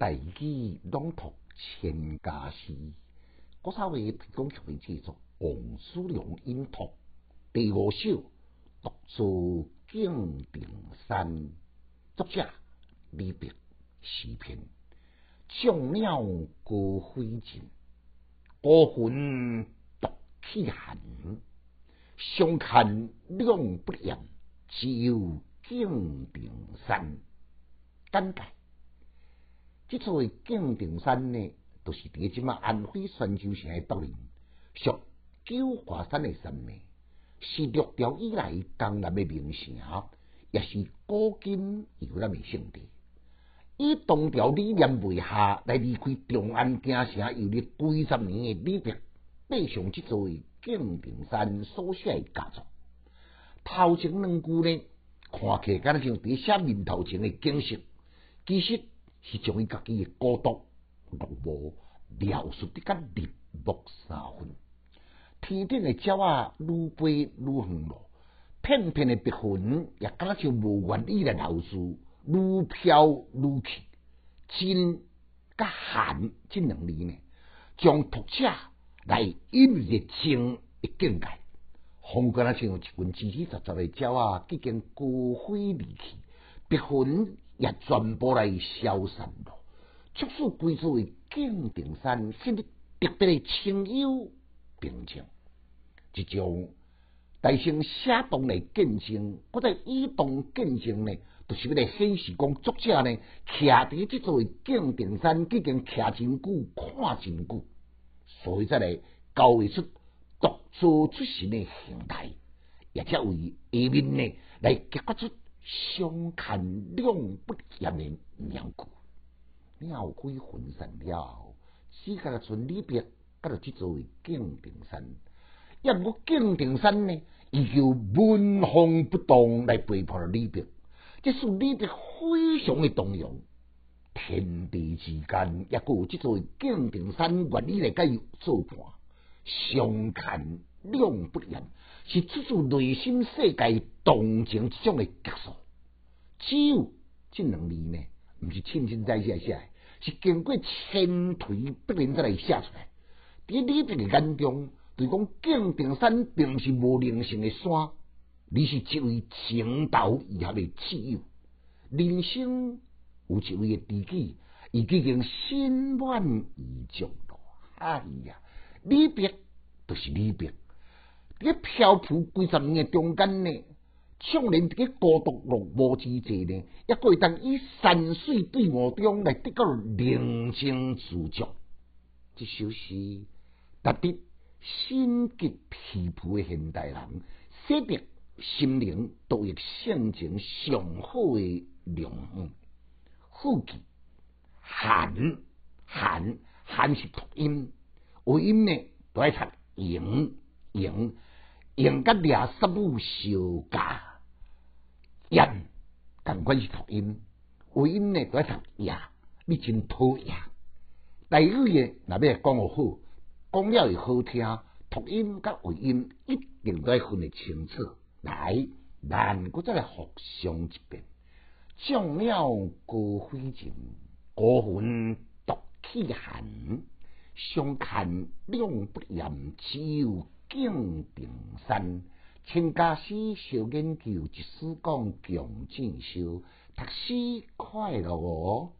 大义朗读千家诗，国少为提供曲为制作，王叔良音读第五首独坐敬亭山，作者李白诗篇，众鸟高飞尽，孤魂独去寒，相看两不厌，只有敬亭山。感慨。即座敬亭山呢，都是伫即马安徽宣州城诶北面，属九华山诶山脉，是六朝以来江南诶名城，也是古今游览诶圣地。以东条理念为下来离开长安京城游历几十年诶李白，爬上即座敬亭山所写诶佳作。头前两句呢，看起敢若像伫写面头前诶景色，其实。是将伊家己诶孤独、落寞描述得甲日落三分。天顶诶鸟仔愈飞愈远咯，片片诶白云也敢像无愿意来留住，愈飘愈去。真甲寒这两字呢，将读者来引入情诶境界。风格若像有一群吱吱杂杂诶鸟仔，已经高飞离去，白云。也全部来消散了，促使归作为敬亭山显得特别的清幽平静。一种大声写动来见证，或者以动见证呢，就是要来显示讲作者呢，徛伫即座敬亭山已经徛真久，看真久，所以才来交会出独坐出神的形态，也才为下面呢来结发出。相看两不厌的两句，鸟归分散了，只个剩李白，甲着即座敬亭山。要不敬亭山呢，伊就闻风不动来背叛了李白，这是李白非常的动摇。天地之间，也有即座敬亭山愿意来甲伊作伴，相看两不厌。是出自内心世界动情之种的结束。只有这两字呢，毋是轻轻在写写，是经过千锤百炼才来写出来。伫李白嘅眼中，对讲敬亭山并是无灵性嘅山，你是一位情投意合嘅挚友。人生有一位知己，已经心满意足咯。哎呀，李白就是李白。伫漂浮几十年嘅中间呢，像连这个孤独落寞之际呢，也可以当以山水对我中来得到宁静自足。这首诗特别心急疲惫的现代人，写得心灵都有性情上好的良方。富气寒寒寒是读音，有音呢都爱读迎迎。用甲掠十五小家，音同款是读音，有音呢都要读呀，你真讨厌。第语嘅若要讲个好，讲了又好听，读音甲有音一定都要分得清楚。来，咱搁再来复诵一遍：将鸟高飞尽，孤魂独起寒。相看两不厌，只有。敬亭山，千家诗小研究，一书讲穷进修，读书快乐哦。